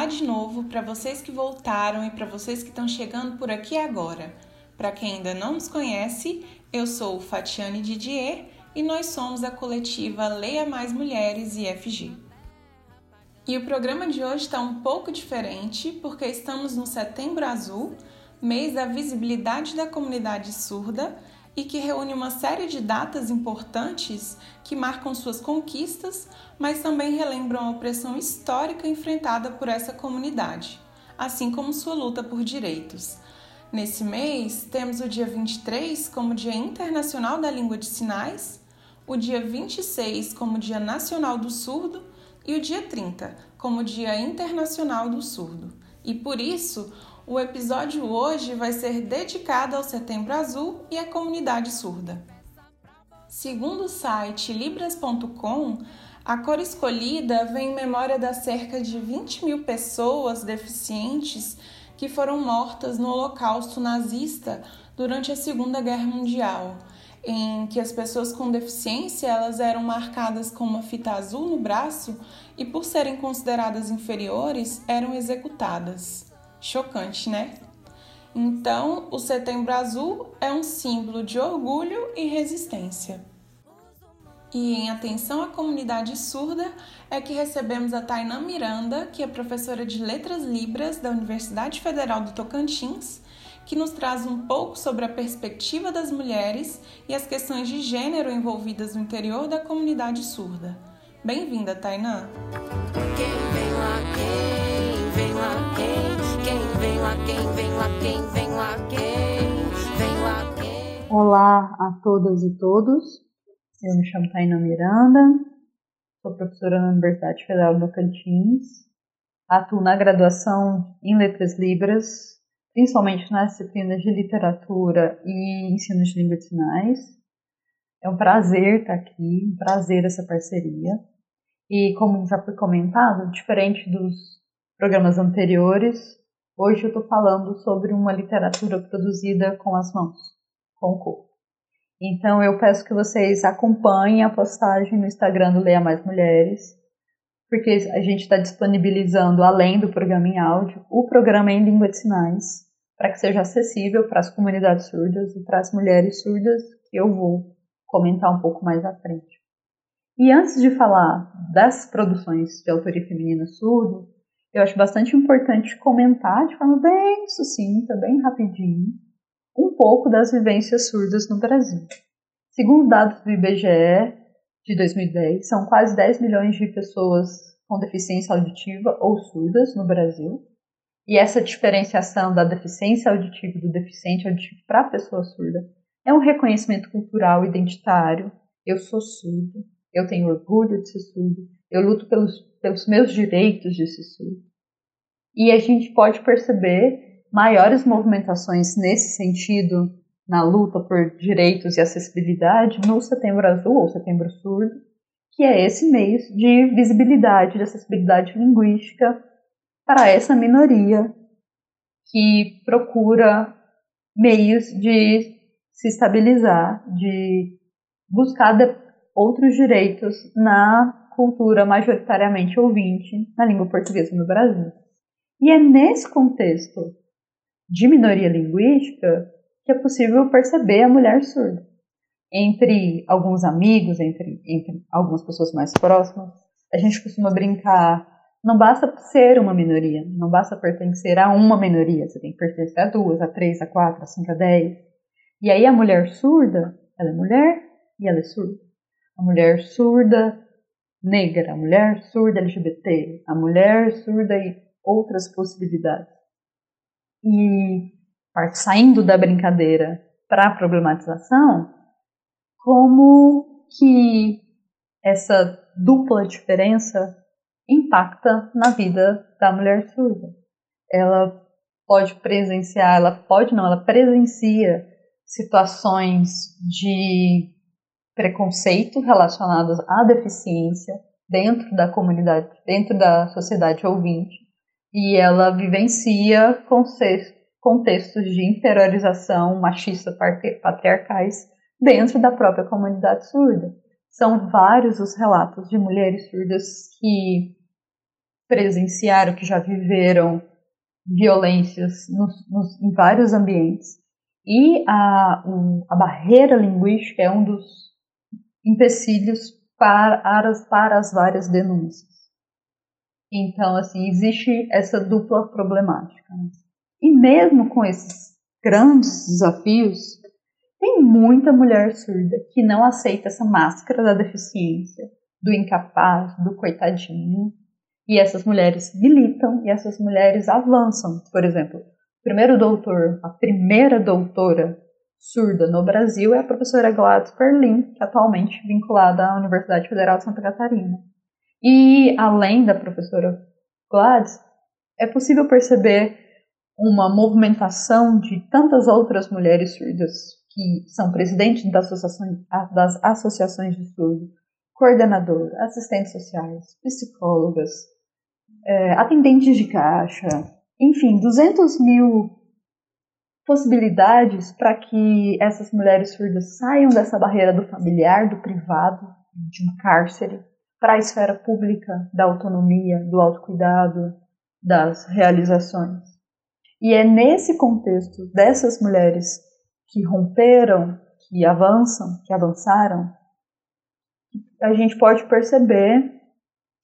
Olá de novo para vocês que voltaram e para vocês que estão chegando por aqui agora. Para quem ainda não nos conhece, eu sou Fatiane Didier e nós somos a coletiva Leia Mais Mulheres IFG. E o programa de hoje está um pouco diferente porque estamos no Setembro Azul, mês da visibilidade da comunidade surda e que reúne uma série de datas importantes que marcam suas conquistas, mas também relembram a opressão histórica enfrentada por essa comunidade, assim como sua luta por direitos. Nesse mês, temos o dia 23 como Dia Internacional da Língua de Sinais, o dia 26 como Dia Nacional do Surdo e o dia 30 como Dia Internacional do Surdo. E por isso, o episódio hoje vai ser dedicado ao Setembro Azul e à comunidade surda. Segundo o site Libras.com, a cor escolhida vem em memória das cerca de 20 mil pessoas deficientes que foram mortas no Holocausto nazista durante a Segunda Guerra Mundial, em que as pessoas com deficiência elas eram marcadas com uma fita azul no braço e por serem consideradas inferiores eram executadas. Chocante, né? Então, o Setembro Azul é um símbolo de orgulho e resistência. E em atenção à comunidade surda é que recebemos a Tainã Miranda, que é professora de Letras Libras da Universidade Federal do Tocantins, que nos traz um pouco sobre a perspectiva das mulheres e as questões de gênero envolvidas no interior da comunidade surda. Bem-vinda, Tainã! Lá, quem vem lá, quem vem lá, quem vem lá, quem. Olá a todas e todos. Eu me chamo Taina Miranda, sou professora na Universidade Federal do Tocantins. Atuo na graduação em Letras Libras, principalmente nas disciplinas de literatura e ensino de língua de sinais. É um prazer estar aqui, um prazer essa parceria. E como já foi comentado, diferente dos programas anteriores, Hoje eu estou falando sobre uma literatura produzida com as mãos, com o corpo. Então eu peço que vocês acompanhem a postagem no Instagram do Leia Mais Mulheres, porque a gente está disponibilizando, além do programa em áudio, o programa em língua de sinais, para que seja acessível para as comunidades surdas e para as mulheres surdas, que eu vou comentar um pouco mais à frente. E antes de falar das produções de autoria feminina surdo, eu acho bastante importante comentar de forma bem sucinta, bem rapidinho, um pouco das vivências surdas no Brasil. Segundo dados do IBGE de 2010, são quase 10 milhões de pessoas com deficiência auditiva ou surdas no Brasil. E essa diferenciação da deficiência auditiva e do deficiente auditivo para a pessoa surda é um reconhecimento cultural identitário. Eu sou surdo, eu tenho orgulho de ser surdo, eu luto pelos, pelos meus direitos ser surdo. E a gente pode perceber maiores movimentações nesse sentido na luta por direitos e acessibilidade no Setembro Azul ou Setembro Surdo, que é esse mês de visibilidade, de acessibilidade linguística para essa minoria que procura meios de se estabilizar, de buscar outros direitos na cultura majoritariamente ouvinte na língua portuguesa no Brasil. E é nesse contexto de minoria linguística que é possível perceber a mulher surda. Entre alguns amigos, entre, entre algumas pessoas mais próximas, a gente costuma brincar. Não basta ser uma minoria, não basta pertencer a uma minoria, você tem que pertencer a duas, a três, a quatro, a cinco, a dez. E aí a mulher surda, ela é mulher e ela é surda. A mulher surda negra, a mulher surda LGBT, a mulher surda e outras possibilidades. E saindo da brincadeira para a problematização, como que essa dupla diferença impacta na vida da mulher surda. Ela pode presenciar, ela pode não, ela presencia situações de preconceito relacionadas à deficiência dentro da comunidade, dentro da sociedade ouvinte, e ela vivencia contextos de inferiorização machista patriarcais dentro da própria comunidade surda. São vários os relatos de mulheres surdas que presenciaram, que já viveram violências nos, nos, em vários ambientes. E a, um, a barreira linguística é um dos empecilhos para as, para as várias denúncias. Então, assim, existe essa dupla problemática. Né? E mesmo com esses grandes desafios, tem muita mulher surda que não aceita essa máscara da deficiência, do incapaz, do coitadinho. E essas mulheres militam e essas mulheres avançam. Por exemplo, o primeiro doutor, a primeira doutora surda no Brasil é a professora Gladys Perlin, que é atualmente vinculada à Universidade Federal de Santa Catarina. E além da professora Gladys, é possível perceber uma movimentação de tantas outras mulheres surdas que são presidentes das associações, das associações de surdo, coordenador, assistentes sociais, psicólogas, é, atendentes de caixa, enfim, 200 mil possibilidades para que essas mulheres surdas saiam dessa barreira do familiar, do privado, de um cárcere, para a esfera pública da autonomia, do autocuidado, das realizações. E é nesse contexto dessas mulheres que romperam, que avançam, que avançaram, a gente pode perceber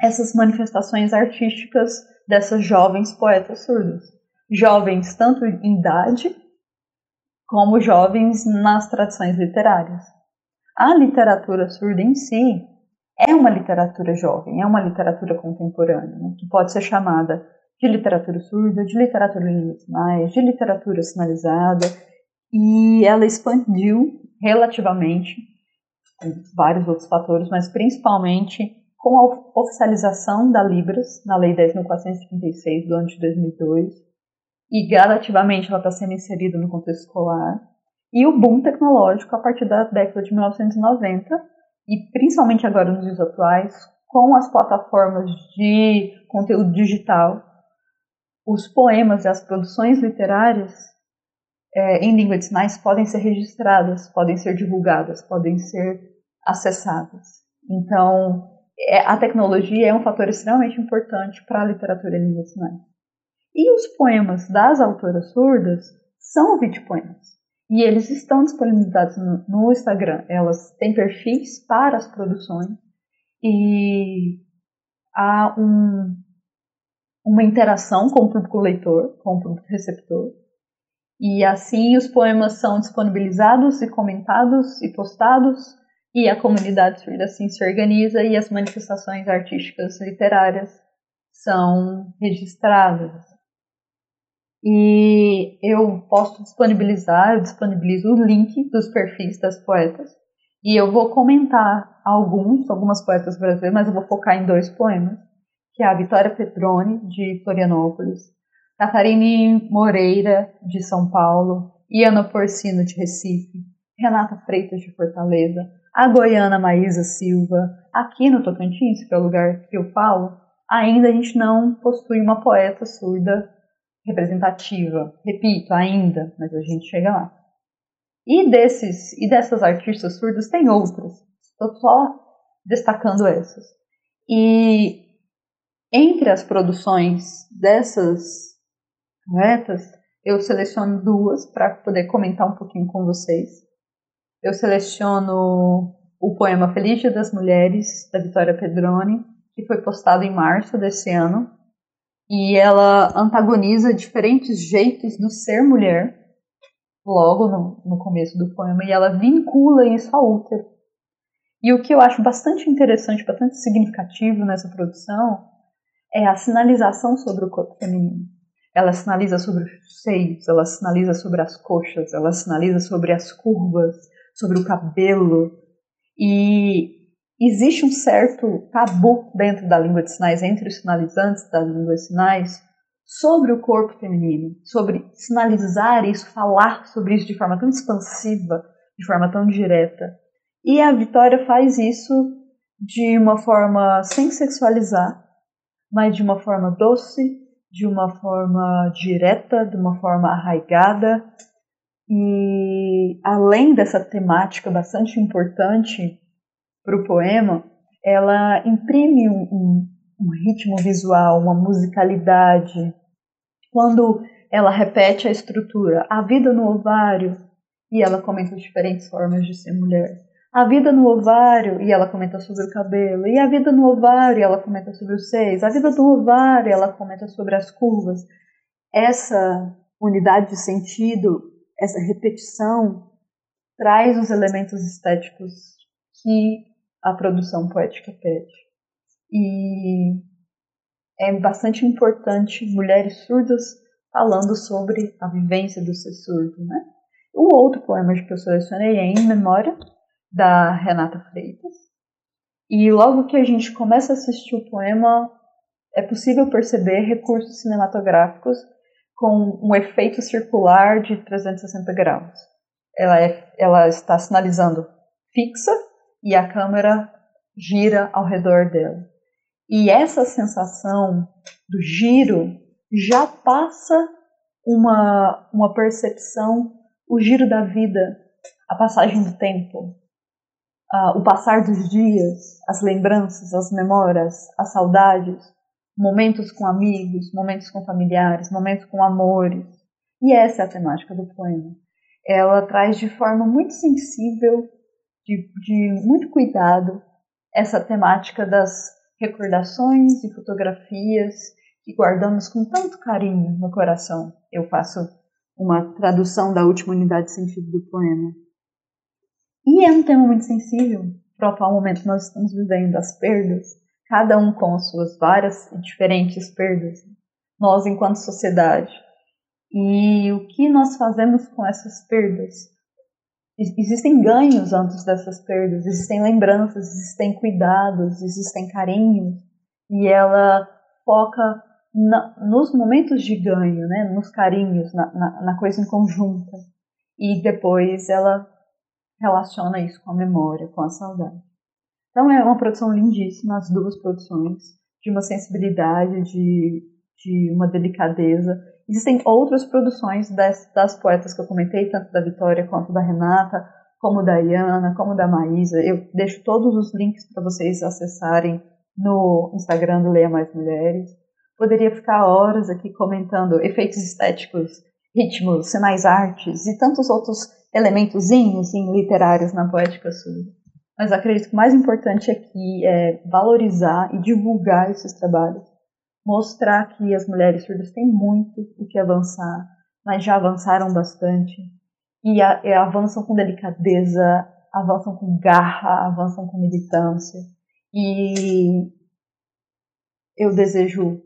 essas manifestações artísticas dessas jovens poetas surdas. Jovens tanto em idade como jovens nas tradições literárias. A literatura surda em si é uma literatura jovem, é uma literatura contemporânea, né, que pode ser chamada de literatura surda, de literatura em sinais, de literatura sinalizada, e ela expandiu relativamente, com vários outros fatores, mas principalmente com a oficialização da Libras, na Lei 10.436 do ano de 2002, e gradativamente ela está sendo inserida no contexto escolar, e o boom tecnológico a partir da década de 1990, e principalmente agora nos dias atuais, com as plataformas de conteúdo digital, os poemas e as produções literárias é, em língua de sinais podem ser registradas, podem ser divulgadas, podem ser acessadas. Então, é, a tecnologia é um fator extremamente importante para a literatura em língua de sinais. E os poemas das autoras surdas são videopoemas. E eles estão disponibilizados no, no Instagram. Elas têm perfis para as produções e há um, uma interação com o público leitor, com o público receptor. E assim os poemas são disponibilizados e comentados e postados, e a comunidade surda assim se organiza e as manifestações artísticas literárias são registradas. E eu posso disponibilizar, eu disponibilizo o link dos perfis das poetas, e eu vou comentar alguns, algumas poetas brasileiras, mas eu vou focar em dois poemas, que é a Vitória Petroni, de Florianópolis, Catarine Moreira, de São Paulo, Iana Porcino, de Recife, Renata Freitas, de Fortaleza, a goiana Maísa Silva, aqui no Tocantins, que é o lugar que eu falo, ainda a gente não possui uma poeta surda representativa. Repito, ainda, mas a gente chega lá. E desses e dessas artistas surdas tem outras. Estou só destacando essas. E entre as produções dessas poetas, eu seleciono duas para poder comentar um pouquinho com vocês. Eu seleciono o poema Feliz Dia das Mulheres, da Vitória Pedroni, que foi postado em março desse ano. E ela antagoniza diferentes jeitos do ser mulher, logo no, no começo do poema, e ela vincula isso ao útero. E o que eu acho bastante interessante, bastante significativo nessa produção, é a sinalização sobre o corpo feminino. Ela sinaliza sobre os seios, ela sinaliza sobre as coxas, ela sinaliza sobre as curvas, sobre o cabelo. E existe um certo tabu dentro da língua de sinais, entre os sinalizantes da língua de sinais, sobre o corpo feminino, sobre sinalizar isso, falar sobre isso de forma tão expansiva, de forma tão direta. E a Vitória faz isso de uma forma sem sexualizar, mas de uma forma doce, de uma forma direta, de uma forma arraigada. E além dessa temática bastante importante, para o poema, ela imprime um, um, um ritmo visual, uma musicalidade. Quando ela repete a estrutura, a vida no ovário, e ela comenta diferentes formas de ser mulher. A vida no ovário, e ela comenta sobre o cabelo. E a vida no ovário, ela comenta sobre os seios. A vida no ovário, ela comenta sobre as curvas. Essa unidade de sentido, essa repetição, traz os elementos estéticos que a produção poética pede. E é bastante importante mulheres surdas falando sobre a vivência do ser surdo, né? O outro poema que eu selecionei é Em Memória, da Renata Freitas. E logo que a gente começa a assistir o poema, é possível perceber recursos cinematográficos com um efeito circular de 360 graus. Ela, é, ela está sinalizando fixa e a câmera gira ao redor dela. E essa sensação do giro já passa uma, uma percepção, o giro da vida, a passagem do tempo, uh, o passar dos dias, as lembranças, as memórias, as saudades, momentos com amigos, momentos com familiares, momentos com amores. E essa é a temática do poema. Ela traz de forma muito sensível, de, de muito cuidado, essa temática das recordações e fotografias que guardamos com tanto carinho no coração. Eu faço uma tradução da última unidade de sentido do poema. E é um tema muito sensível para o atual momento nós estamos vivendo, as perdas, cada um com as suas várias e diferentes perdas, nós enquanto sociedade. E o que nós fazemos com essas perdas? Existem ganhos antes dessas perdas, existem lembranças, existem cuidados, existem carinhos, e ela foca na, nos momentos de ganho, né, nos carinhos, na, na, na coisa em conjunta. E depois ela relaciona isso com a memória, com a saudade. Então é uma produção lindíssima, as duas produções, de uma sensibilidade, de, de uma delicadeza. Existem outras produções das, das poetas que eu comentei, tanto da Vitória quanto da Renata, como da Iana, como da Maísa. Eu deixo todos os links para vocês acessarem no Instagram do Leia Mais Mulheres. Poderia ficar horas aqui comentando efeitos estéticos, ritmos, sinais artes e tantos outros elementozinhos literários na poética surda. Mas acredito que o mais importante aqui é valorizar e divulgar esses trabalhos. Mostrar que as mulheres surdas têm muito o que avançar, mas já avançaram bastante. E, a, e avançam com delicadeza, avançam com garra, avançam com militância. E eu desejo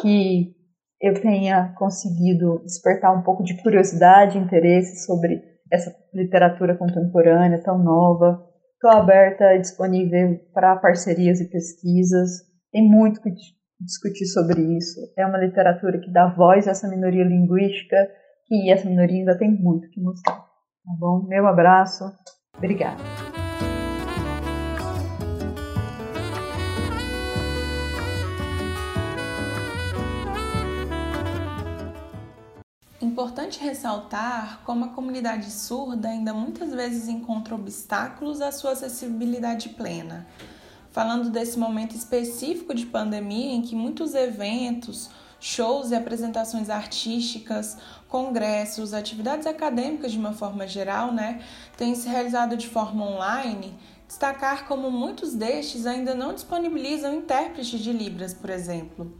que eu tenha conseguido despertar um pouco de curiosidade interesse sobre essa literatura contemporânea tão nova. Estou aberta e disponível para parcerias e pesquisas. Tem muito que discutir sobre isso. É uma literatura que dá voz a essa minoria linguística e essa minoria ainda tem muito que mostrar. Tá bom? Meu abraço. Obrigada. Importante ressaltar como a comunidade surda ainda muitas vezes encontra obstáculos à sua acessibilidade plena. Falando desse momento específico de pandemia em que muitos eventos, shows e apresentações artísticas, congressos, atividades acadêmicas de uma forma geral, né, têm se realizado de forma online, destacar como muitos destes ainda não disponibilizam intérpretes de Libras, por exemplo.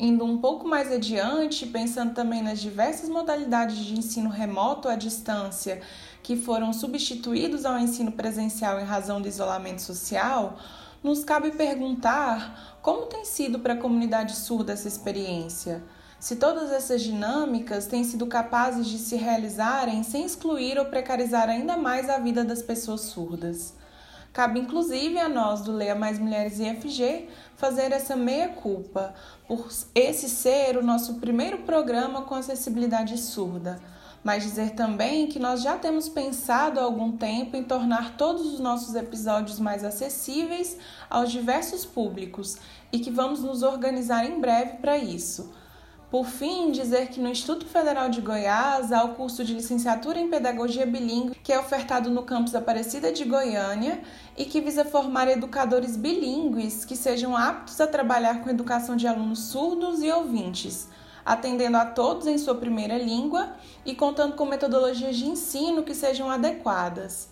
Indo um pouco mais adiante, pensando também nas diversas modalidades de ensino remoto à distância que foram substituídos ao ensino presencial em razão do isolamento social, nos cabe perguntar como tem sido para a comunidade surda essa experiência. Se todas essas dinâmicas têm sido capazes de se realizarem sem excluir ou precarizar ainda mais a vida das pessoas surdas. Cabe inclusive a nós do Leia Mais Mulheres IFG fazer essa meia-culpa por esse ser o nosso primeiro programa com acessibilidade surda, mas dizer também que nós já temos pensado há algum tempo em tornar todos os nossos episódios mais acessíveis aos diversos públicos e que vamos nos organizar em breve para isso. Por fim, dizer que no Instituto Federal de Goiás há o curso de licenciatura em Pedagogia Bilingue, que é ofertado no campus Aparecida de Goiânia e que visa formar educadores bilíngues que sejam aptos a trabalhar com educação de alunos surdos e ouvintes, atendendo a todos em sua primeira língua e contando com metodologias de ensino que sejam adequadas.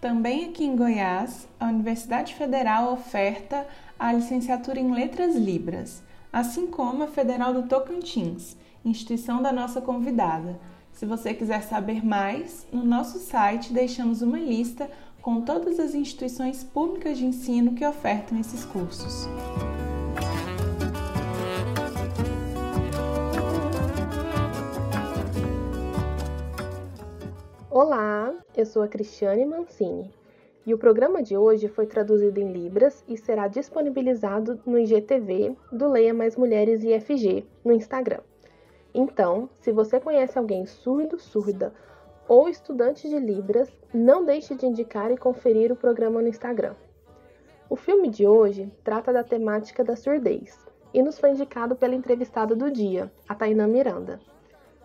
Também aqui em Goiás, a Universidade Federal oferta a licenciatura em Letras Libras assim como a Federal do Tocantins, instituição da nossa convidada. Se você quiser saber mais, no nosso site deixamos uma lista com todas as instituições públicas de ensino que ofertam esses cursos. Olá, eu sou a Cristiane Mancini e o programa de hoje foi traduzido em Libras e será disponibilizado no IGTV do Leia Mais Mulheres IFG no Instagram. Então, se você conhece alguém surdo, surda ou estudante de Libras, não deixe de indicar e conferir o programa no Instagram. O filme de hoje trata da temática da surdez e nos foi indicado pela entrevistada do dia, a Tainã Miranda.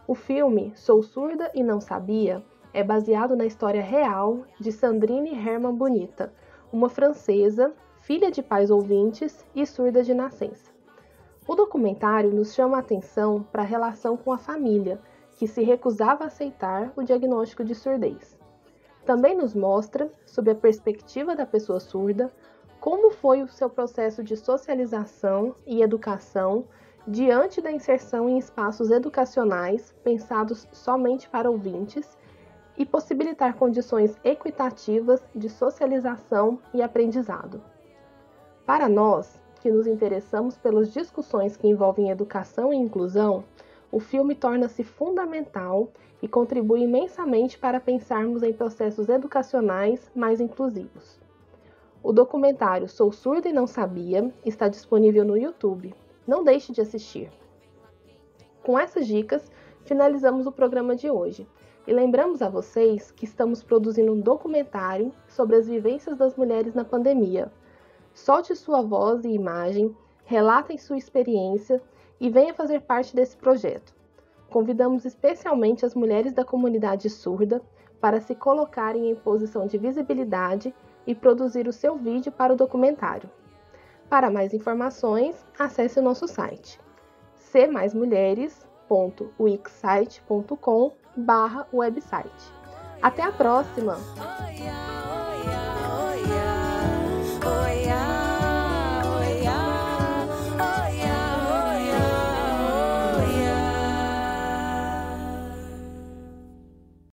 O filme Sou Surda e Não Sabia é baseado na história real de Sandrine Herman Bonita, uma francesa, filha de pais ouvintes e surda de nascença. O documentário nos chama a atenção para a relação com a família, que se recusava a aceitar o diagnóstico de surdez. Também nos mostra, sob a perspectiva da pessoa surda, como foi o seu processo de socialização e educação diante da inserção em espaços educacionais pensados somente para ouvintes e possibilitar condições equitativas de socialização e aprendizado. Para nós, que nos interessamos pelas discussões que envolvem educação e inclusão, o filme torna-se fundamental e contribui imensamente para pensarmos em processos educacionais mais inclusivos. O documentário Sou Surda e Não Sabia está disponível no YouTube. Não deixe de assistir. Com essas dicas, finalizamos o programa de hoje. E lembramos a vocês que estamos produzindo um documentário sobre as vivências das mulheres na pandemia. Solte sua voz e imagem, relatem sua experiência e venha fazer parte desse projeto. Convidamos especialmente as mulheres da comunidade surda para se colocarem em posição de visibilidade e produzir o seu vídeo para o documentário. Para mais informações, acesse o nosso site cmaismulheres.wixsite.com barra website. Até a próxima!